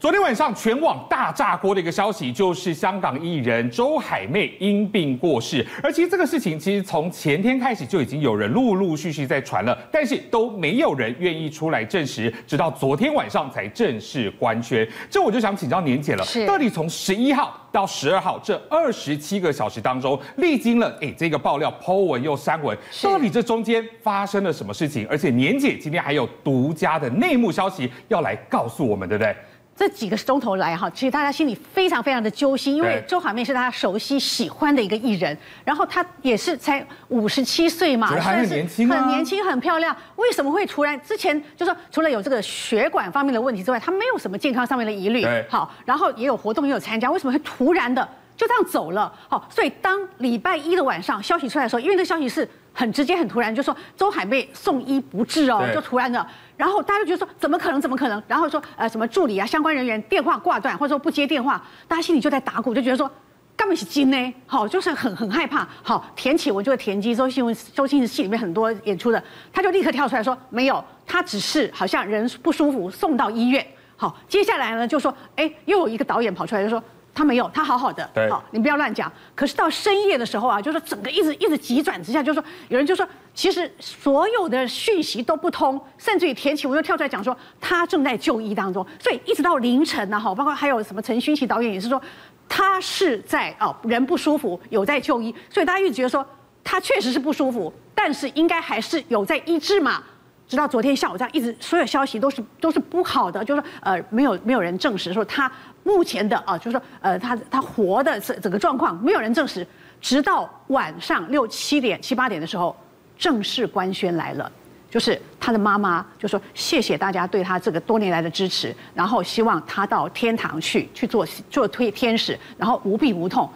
昨天晚上全网大炸锅的一个消息，就是香港艺人周海媚因病过世。而其实这个事情，其实从前天开始就已经有人陆陆续续在传了，但是都没有人愿意出来证实，直到昨天晚上才正式官宣。这我就想请教年姐了，到底从十一号到十二号这二十七个小时当中，历经了哎这个爆料、po 文又删文，到底这中间发生了什么事情？而且年姐今天还有独家的内幕消息要来告诉我们，对不对？这几个钟头来哈，其实大家心里非常非常的揪心，因为周海媚是大家熟悉喜欢的一个艺人，然后她也是才五十七岁嘛，还很年轻，很年轻，很漂亮。为什么会突然之前就说除了有这个血管方面的问题之外，她没有什么健康上面的疑虑，好，然后也有活动也有参加，为什么会突然的就这样走了？好，所以当礼拜一的晚上消息出来的时候，因为这个消息是。很直接，很突然，就说周海媚送医不治哦，就突然的，然后大家就觉得说怎么可能，怎么可能？然后说呃什么助理啊，相关人员电话挂断，或者说不接电话，大家心里就在打鼓，就觉得说根本是金呢，好，就是很很害怕。好，田启文就是田鸡，周星文周星驰戏里面很多演出的，他就立刻跳出来说没有，他只是好像人不舒服送到医院。好，接下来呢就说哎，又有一个导演跑出来就说。他没有，他好好的。对，好，你不要乱讲。可是到深夜的时候啊，就是整个一直一直急转直下，就是说有人就说，其实所有的讯息都不通，甚至于田启文又跳出来讲说他正在就医当中，所以一直到凌晨呢，哈，包括还有什么陈勋奇导演也是说他是在哦人不舒服，有在就医，所以大家一直觉得说他确实是不舒服，但是应该还是有在医治嘛。直到昨天下午这样，一直所有消息都是都是不好的，就是说呃没有没有人证实说他目前的啊，就是说呃他他活的这整个状况没有人证实，直到晚上六七点七八点的时候，正式官宣来了，就是他的妈妈就说谢谢大家对他这个多年来的支持，然后希望他到天堂去去做做推天使，然后无病无痛，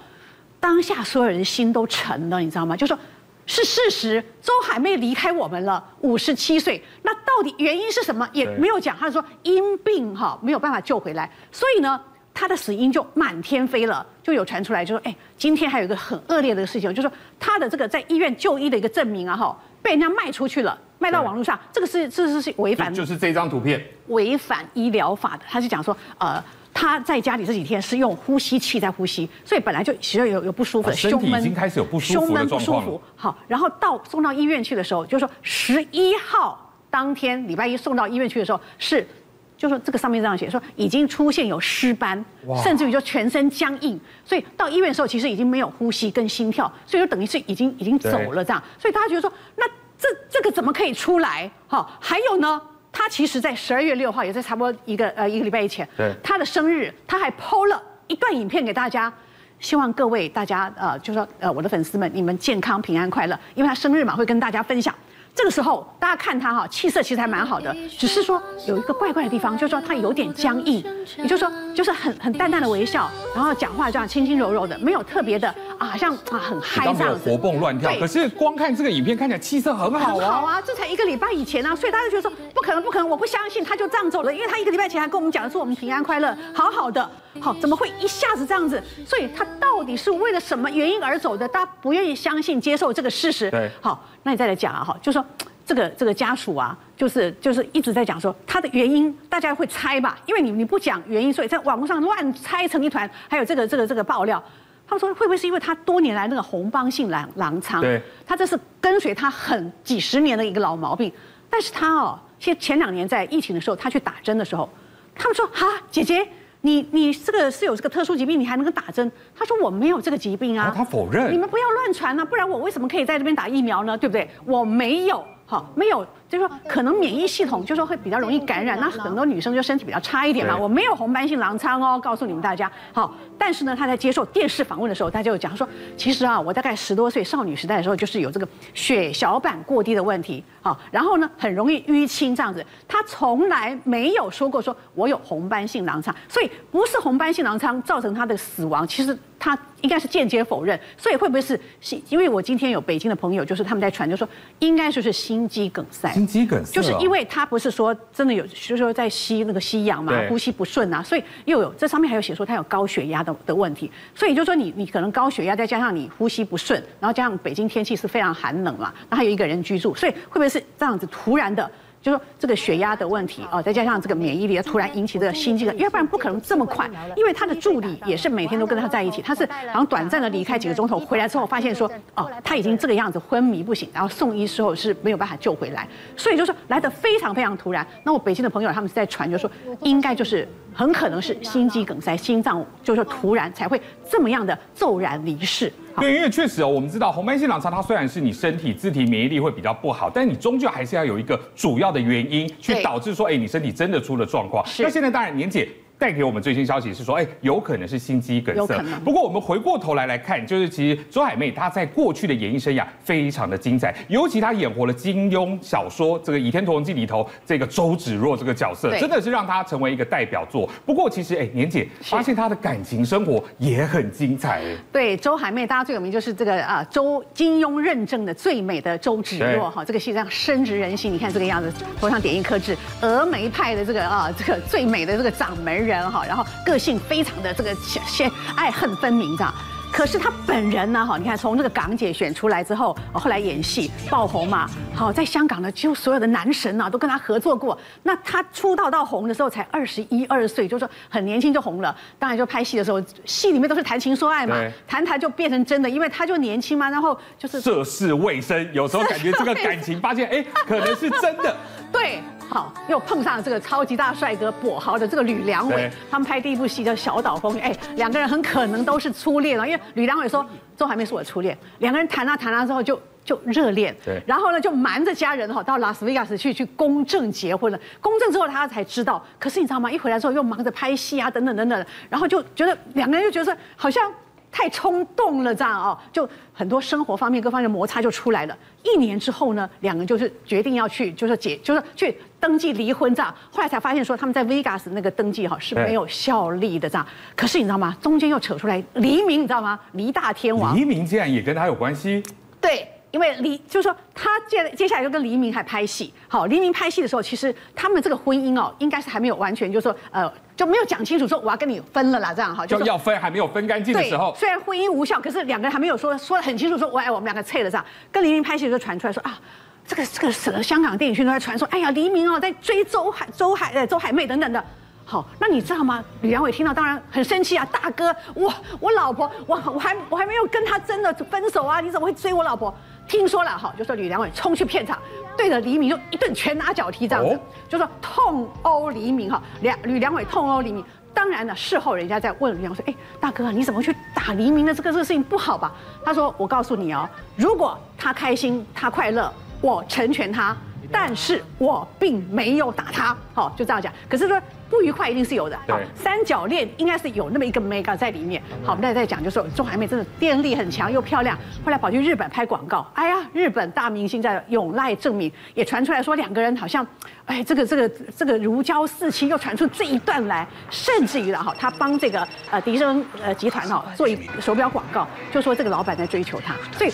当下所有人心都沉了，你知道吗？就说。是事实，周海媚离开我们了，五十七岁。那到底原因是什么？也没有讲。他说因病哈没有办法救回来，所以呢，他的死因就满天飞了，就有传出来，就说哎，今天还有一个很恶劣的事情，就是说他的这个在医院就医的一个证明啊哈，被人家卖出去了，卖到网络上，这个是这是是违反，就是这张图片违反医疗法的。他是讲说呃。他在家里这几天是用呼吸器在呼吸，所以本来就其实有有不舒服的胸闷，已经开始有不舒服。胸闷不舒服，好，然后到送到医院去的时候，就是说十一号当天礼拜一送到医院去的时候，是，就是说这个上面这样写，说已经出现有尸斑，甚至于就全身僵硬，所以到医院的时候其实已经没有呼吸跟心跳，所以就等于是已经已经走了这样，所以大家觉得说，那这这个怎么可以出来？好，还有呢？他其实，在十二月六号，也在差不多一个呃一个礼拜以前，对，他的生日，他还 PO 了一段影片给大家，希望各位大家呃，就说呃我的粉丝们，你们健康平安快乐，因为他生日嘛，会跟大家分享。这个时候，大家看他哈，气色其实还蛮好的，只是说有一个怪怪的地方，就是说他有点僵硬，也就是说，就是很很淡淡的微笑，然后讲话这样轻轻柔柔的，没有特别的啊，好像啊很嗨这样子，活蹦乱跳。可是光看这个影片，看起来气色很好啊。好啊，这才一个礼拜以前啊，所以大家就觉得说不可能，不可能，我不相信他就这样走了，因为他一个礼拜前还跟我们讲的是我们平安快乐，好好的，好，怎么会一下子这样子？所以他到底是为了什么原因而走的？大家不愿意相信、接受这个事实。对，好，那你再来讲啊，哈，就说。这个这个家属啊，就是就是一直在讲说他的原因，大家会猜吧？因为你你不讲原因，所以在网络上乱猜成一团。还有这个这个这个爆料，他们说会不会是因为他多年来那个红斑性狼狼疮？对，他这是跟随他很几十年的一个老毛病。但是他哦，其实前两年在疫情的时候，他去打针的时候，他们说哈，姐姐，你你这个是有这个特殊疾病，你还能够打针？他说我没有这个疾病啊。哦，他否认。你们不要乱传啊，不然我为什么可以在这边打疫苗呢？对不对？我没有。好，没有，就是说可能免疫系统就是说会比较容易感染，那很多女生就身体比较差一点嘛。我没有红斑性狼疮哦，告诉你们大家。好，但是呢，他在接受电视访问的时候，他就讲说，其实啊，我大概十多岁少女时代的时候，就是有这个血小板过低的问题，好，然后呢，很容易淤青这样子。他从来没有说过说我有红斑性狼疮，所以不是红斑性狼疮造成他的死亡，其实。他应该是间接否认，所以会不会是心？因为我今天有北京的朋友，就是他们在传，就说应该就是心肌梗塞。心肌梗塞，就是因为他不是说真的有，就是说在吸那个吸氧嘛，呼吸不顺啊，所以又有这上面还有写说他有高血压的的问题，所以就说你你可能高血压再加上你呼吸不顺，然后加上北京天气是非常寒冷嘛，那还有一个人居住，所以会不会是这样子突然的就说这个血压的问题哦，再加上这个免疫力突然引起的心肌梗，要不然不可能这么快。因为他的助理也是每天都跟他在一起，他是然后短暂的离开几个钟头，回来之后发现说哦，他已经这个样子昏迷不醒，然后送医之后是没有办法救回来，所以就说来的非常非常突然。那我北京的朋友他们是在传，就说应该就是很可能是心肌梗塞，心脏就是突然才会这么样的骤然离世。对，因为确实哦，我们知道红斑性狼疮它虽然是你身体自体免疫力会比较不好，但你终究还是要有一个主要的原因去导致说，哎，你身体真的出了状况。那现在当然年姐。带给我们最新消息是说，哎，有可能是心肌梗塞。不过我们回过头来来看，就是其实周海媚她在过去的演艺生涯非常的精彩，尤其她演活了金庸小说这个《倚天屠龙记》里头这个周芷若这个角色，真的是让她成为一个代表作。不过其实，哎，年姐发现她的感情生活也很精彩。对，周海媚大家最有名就是这个啊，周金庸认证的最美的周芷若哈，这个戏这样深植人心。你看这个样子，头上点一颗痣，峨眉派的这个啊，这个最美的这个掌门人。人哈，然后个性非常的这个先爱恨分明这样，可是他本人呢哈，你看从这个港姐选出来之后，后来演戏爆红嘛，好在香港呢，几乎所有的男神啊都跟他合作过。那他出道到红的时候才二十一二岁，就是说很年轻就红了。当然就拍戏的时候，戏里面都是谈情说爱嘛，谈谈就变成真的，因为他就年轻嘛，然后就是涉世未深，有时候感觉这个 感情发现哎，可能是真的，对。好，又碰上了这个超级大帅哥跛豪的这个吕良伟，他们拍第一部戏叫《小岛风云》，哎，两个人很可能都是初恋了，因为吕良伟说周海媚是我的初恋，两个人谈啊谈啊之后就就热恋，对，然后呢就瞒着家人哈到拉斯维加斯去去公证结婚了，公证之后他才知道，可是你知道吗？一回来之后又忙着拍戏啊等等等等，然后就觉得两个人就觉得好像。太冲动了，这样哦，就很多生活方面各方面的摩擦就出来了。一年之后呢，两个人就是决定要去，就是解，就是去登记离婚这样。后来才发现说他们在 Vegas 那个登记哈是没有效力的这样。可是你知道吗？中间又扯出来黎明，你知道吗？黎大天王。黎明竟然也跟他有关系？对。因为黎就是说，他接接下来就跟黎明还拍戏。好，黎明拍戏的时候，其实他们这个婚姻哦，应该是还没有完全，就是说，呃，就没有讲清楚说我要跟你分了啦，这样哈，就要分还没有分干净的时候。虽然婚姻无效，可是两个人还没有说说得很清楚，说我爱我们两个拆了这样。跟黎明拍戏的时候传出来说啊，这个这个什么香港电影圈都在传说，哎呀，黎明哦在追周海周海呃周海媚等等的。好，那你知道吗？李良伟听到当然很生气啊，大哥，我我老婆，我我还我还没有跟他真的分手啊，你怎么会追我老婆？听说了哈，就说吕良伟冲去片场，对着黎明就一顿拳打脚踢这样子，就说痛殴黎明哈，梁吕良伟痛殴黎明。当然了，事后人家在问吕良伟说，哎，大哥你怎么去打黎明的？这个这个事情不好吧？他说，我告诉你哦，如果他开心他快乐，我成全他。但是我并没有打他，好，就这样讲。可是说不愉快一定是有的，好，三角恋应该是有那么一个 mega 在里面。好，我们再再讲，就是说周海媚真的电力很强又漂亮，后来跑去日本拍广告，哎呀，日本大明星在永濑正明也传出来说两个人好像，哎，这个这个这个如胶似漆，又传出这一段来，甚至于了哈，他帮这个呃迪生呃集团哈做一手表广告，就说这个老板在追求他，所以。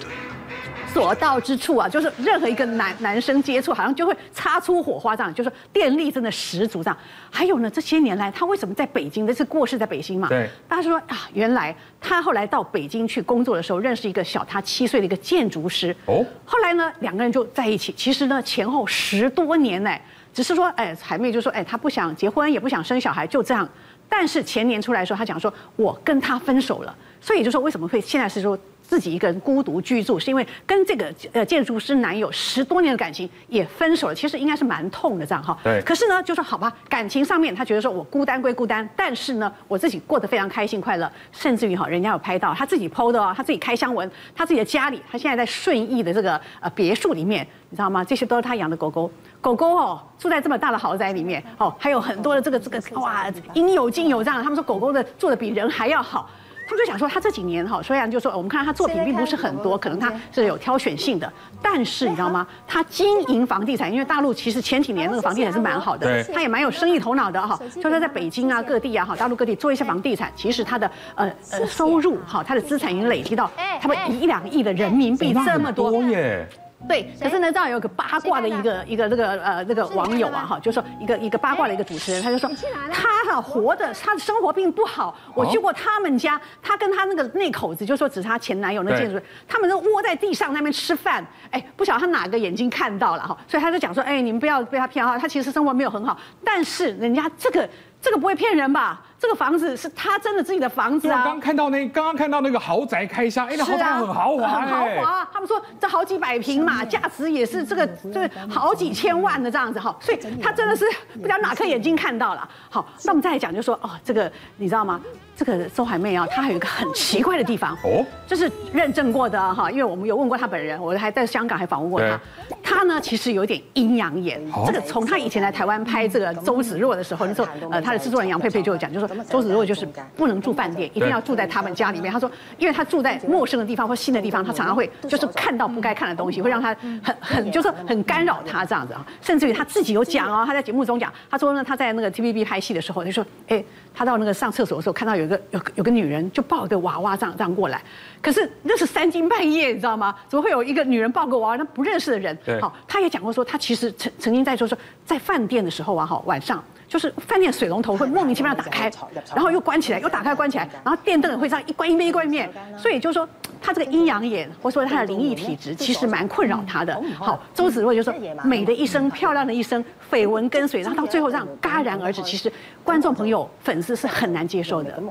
所到之处啊，就是任何一个男男生接触，好像就会擦出火花，这样就是电力真的十足这样。还有呢，这些年来他为什么在北京？那是过世在北京嘛？对。大家说啊，原来他后来到北京去工作的时候，认识一个小他七岁的一个建筑师。哦。后来呢，两个人就在一起。其实呢，前后十多年呢，只是说，哎，海妹就说，哎，他不想结婚，也不想生小孩，就这样。但是前年出来说，他讲说，我跟他分手了。所以就说，为什么会现在是说？自己一个人孤独居住，是因为跟这个呃建筑师男友十多年的感情也分手了，其实应该是蛮痛的这样哈。对。可是呢，就说好吧，感情上面他觉得说我孤单归孤单，但是呢，我自己过得非常开心快乐，甚至于哈，人家有拍到他自己 PO 的哦，他自己开箱文，他自己的家里，他现在在顺义的这个呃别墅里面，你知道吗？这些都是他养的狗狗，狗狗哦 住在这么大的豪宅里面哦，还有很多的这个这个哇应有尽有这样，他们说狗狗的做的比人还要好。他就想说，他这几年哈，虽然就说我们看他作品并不是很多，可能他是有挑选性的，但是你知道吗？他经营房地产，因为大陆其实前几年那个房地产是蛮好的，他也蛮有生意头脑的哈。就是在北京啊、各地啊、哈大陆各地做一些房地产，其实他的呃呃收入哈，他的资产已经累积到他们一两亿的人民币这么多耶。对，可是呢，这样有个八卦的一个一个这个呃那个网友啊哈，就说一个一个八卦的一个主持人，他就说他哈活的他的生活并不好。我去过他们家，他跟他那个那口子，就说只是他前男友那建筑，他们都窝在地上那边吃饭。哎，不晓得他哪个眼睛看到了哈，所以他就讲说，哎，你们不要被他骗哈，他其实生活没有很好，但是人家这个。这个不会骗人吧？这个房子是他真的自己的房子啊！刚刚看到那刚刚看到那个豪宅开箱，哎，那豪宅很豪华，很豪华。他们说这好几百平嘛，价值也是这个这个好几千万的这样子哈，所以他真的是不知道哪颗眼睛看到了。好，那我们再来讲，就说哦，这个你知道吗？这个周海媚啊，她还有一个很奇怪的地方哦，这是认证过的哈，因为我们有问过她本人，我还在香港还访问过她。她呢，其实有点阴阳眼。这个从她以前来台湾拍这个周芷若的时候，那时候呃，她的制作人杨佩佩就有讲，就说周芷若就是不能住饭店，一定要住在他们家里面。她说，因为她住在陌生的地方或新的地方，她常常会就是看到不该看的东西，会让她很很就是很干扰她这样子啊。甚至于她自己有讲哦，她在节目中讲，她说呢，她在那个 TVB 拍戏的时候，就说，哎，她到那个上厕所的时候看到有。有个有有个女人就抱个娃娃这样这样过来，可是那是三更半夜，你知道吗？怎么会有一个女人抱个娃娃？那不认识的人。好，他也讲过说，他其实曾曾经在说说，在饭店的时候啊，哈，晚上就是饭店水龙头会莫名其妙打开，然后又关起来，又打开关起来，然后电灯也会这样一关一面一关一面，所以就是说他这个阴阳眼，或者说他的灵异体质，其实蛮困扰他的。好，周芷若就说美的一生，漂亮的一生，绯闻跟随，然后到最后这样戛然而止，其实观众朋友粉丝是很难接受的。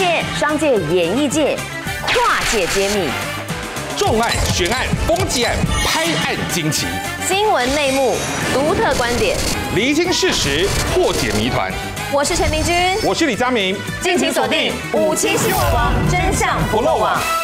界、商界、演艺界，跨界揭秘，重案、悬案、攻击案、拍案惊奇，新闻内幕、独特观点，厘清事实，破解谜团。我是陈明君，我是李佳明，敬请锁定《五七新闻网》，真相不漏网。